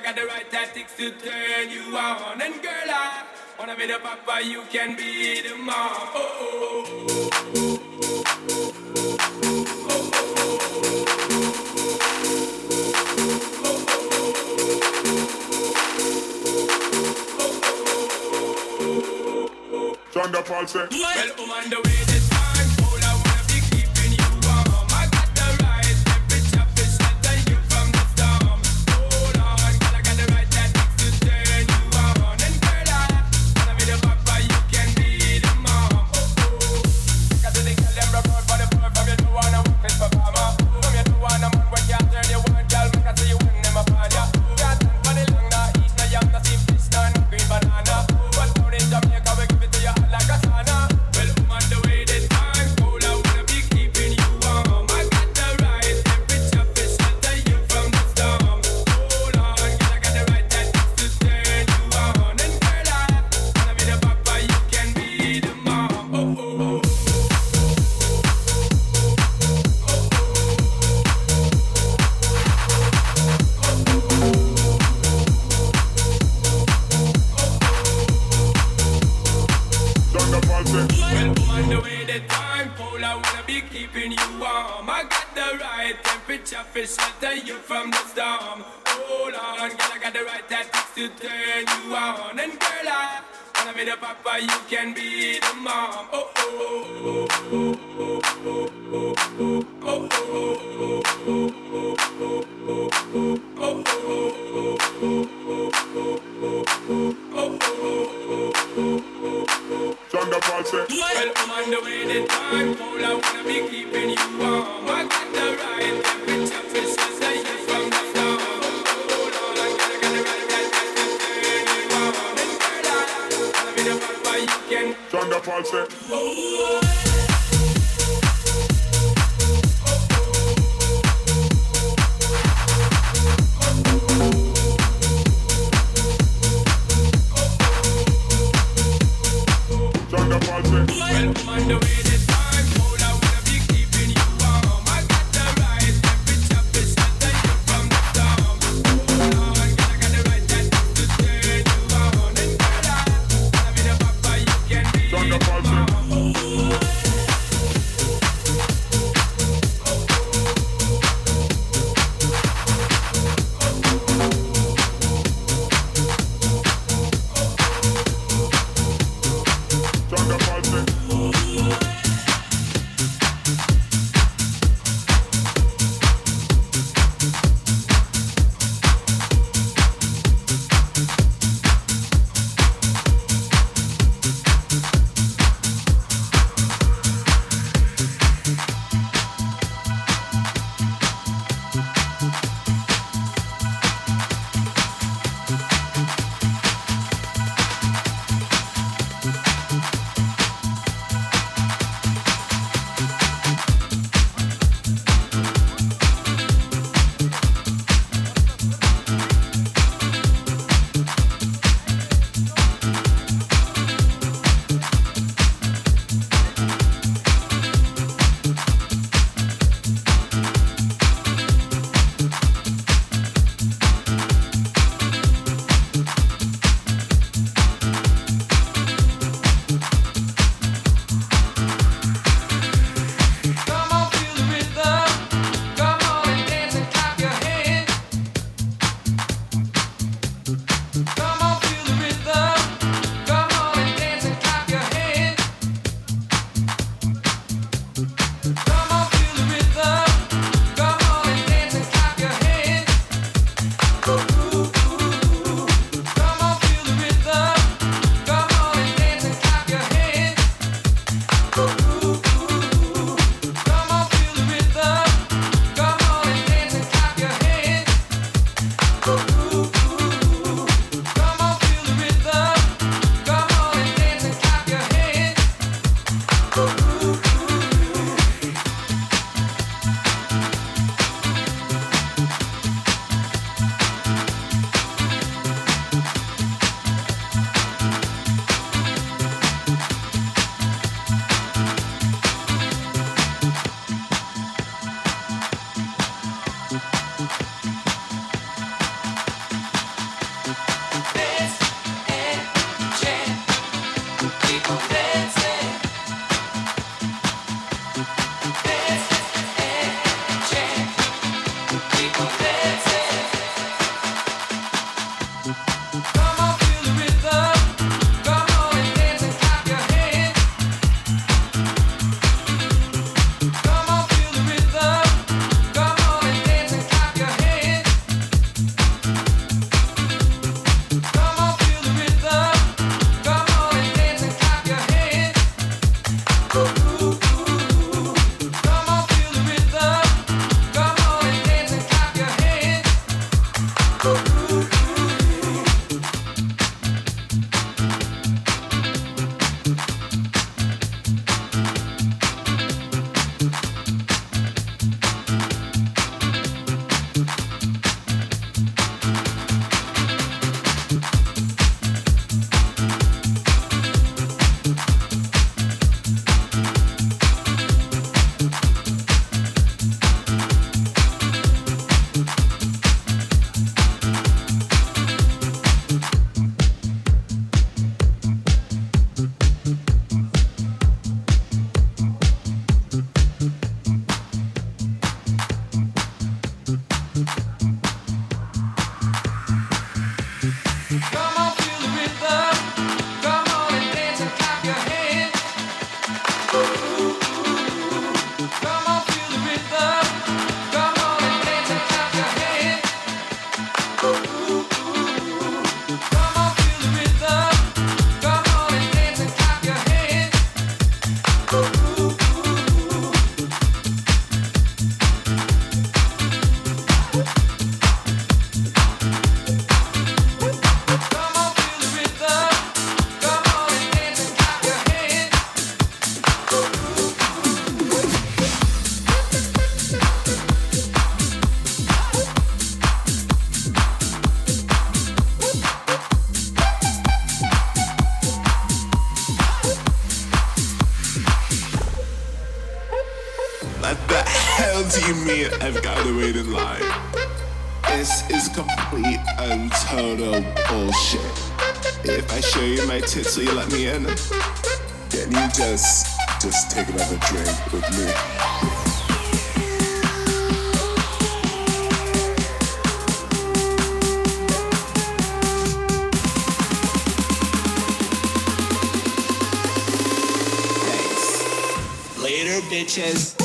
I got the right tactics to turn you on. And girl, I wanna be the papa, you can be the mom. Oh, oh, oh, Oh, oh, oh. oh, oh, oh well, I'm on the way. so you let me in. Can you just just take another drink with me? Thanks. Later, bitches.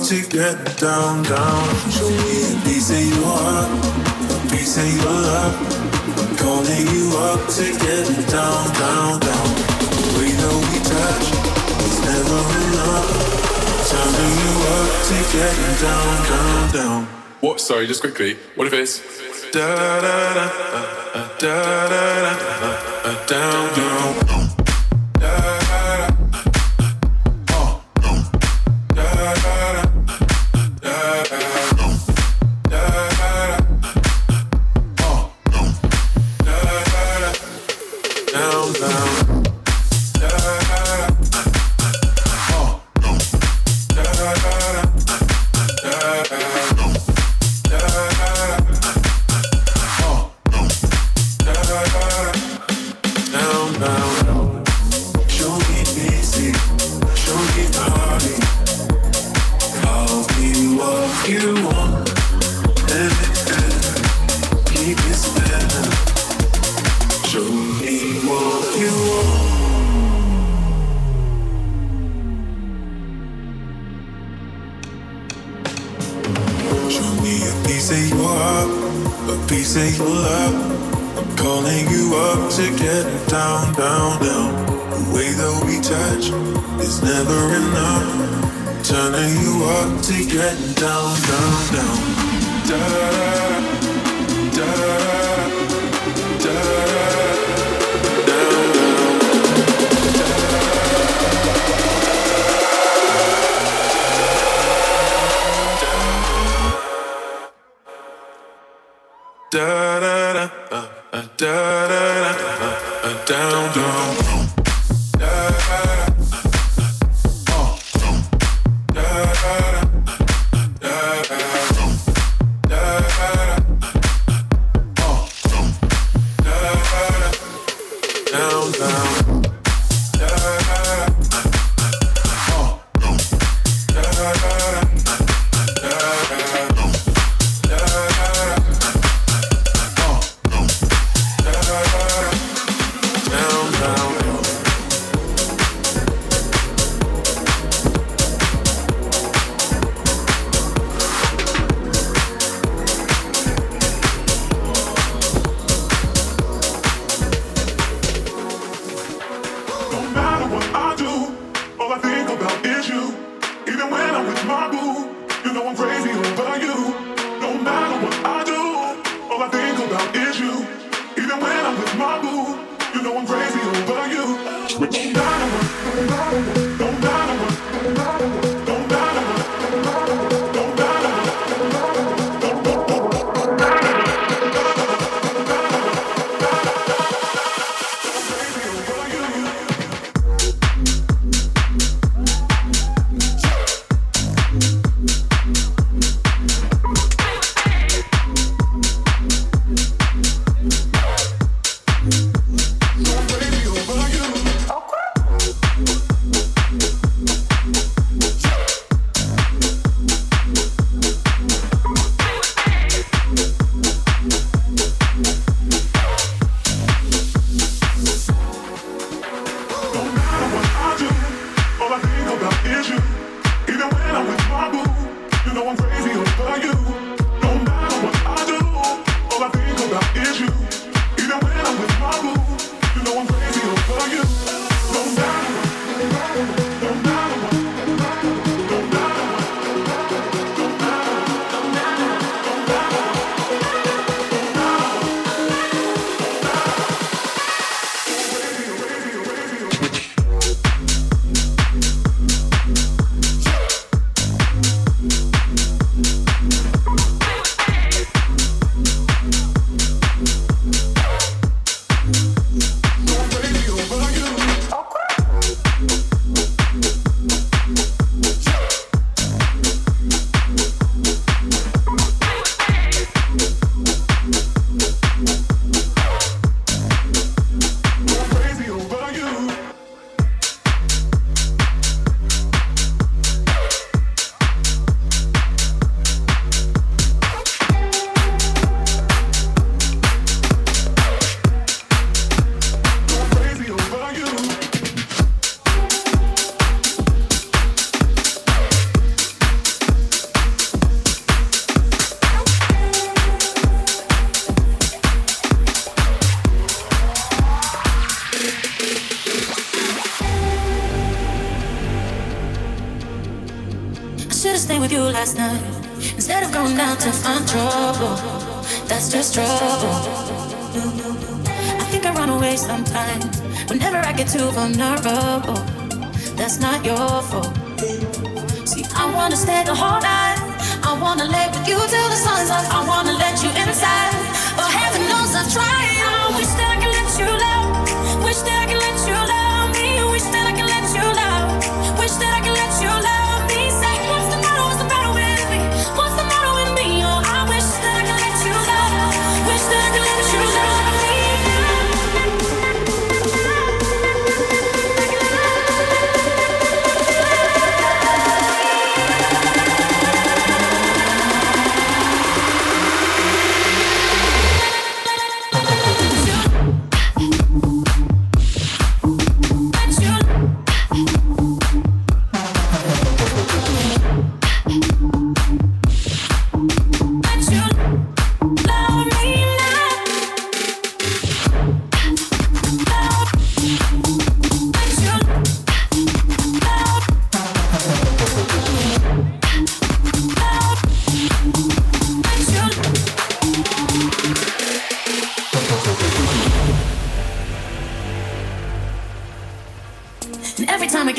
to get down, down. Show me a piece of your heart, a piece of your love. I'm calling you up to get down, down, down. The way that we touch is never enough. Turning you up to get down, down, down. What? Sorry, just quickly. What if it's da da da da da da da da down down.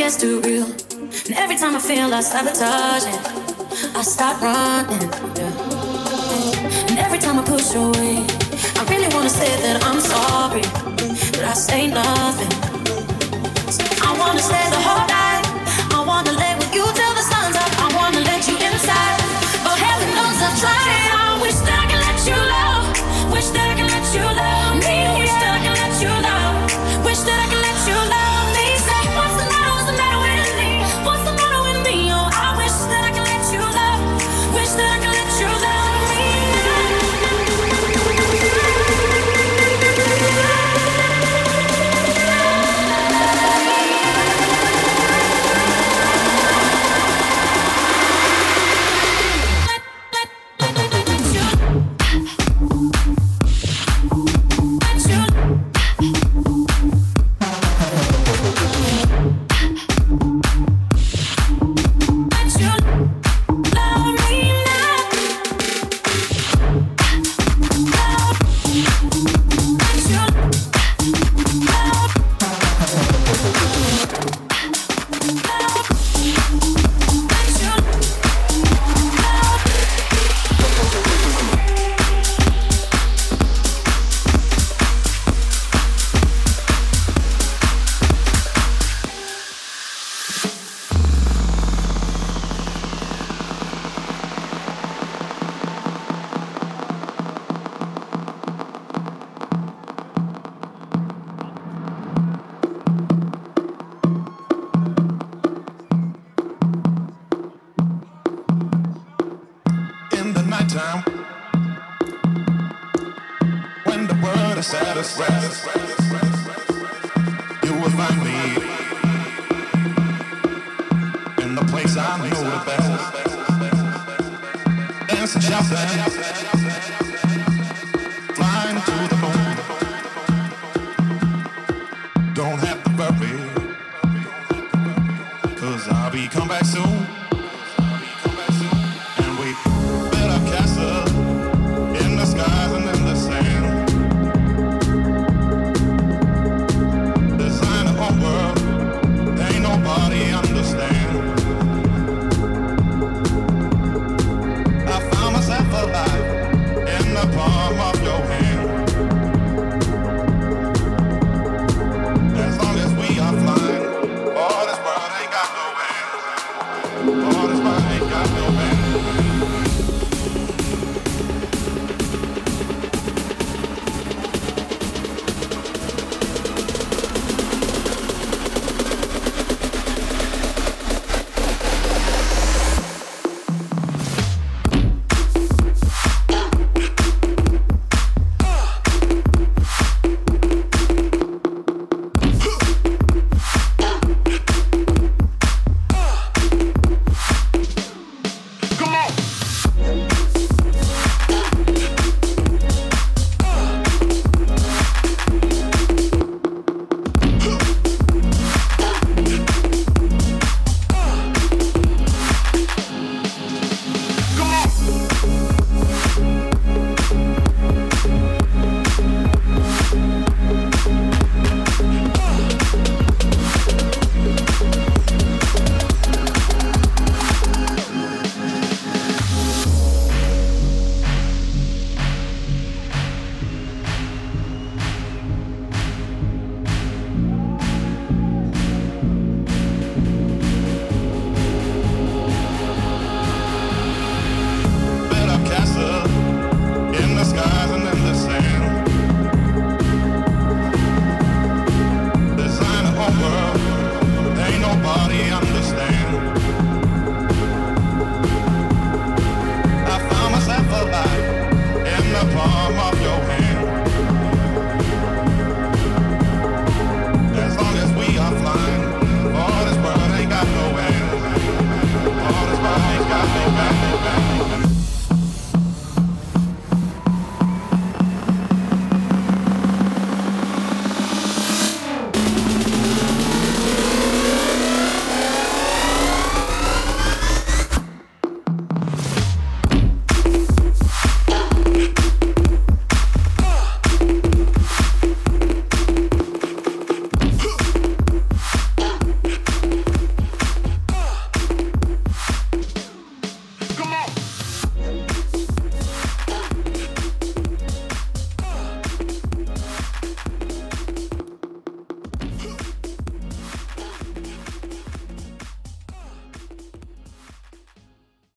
gets too real. And every time I feel I sabotage it, I start running. Yeah. And every time I push away, I really wanna say that I'm sorry, but I say nothing. So I wanna stay the whole night. I wanna live.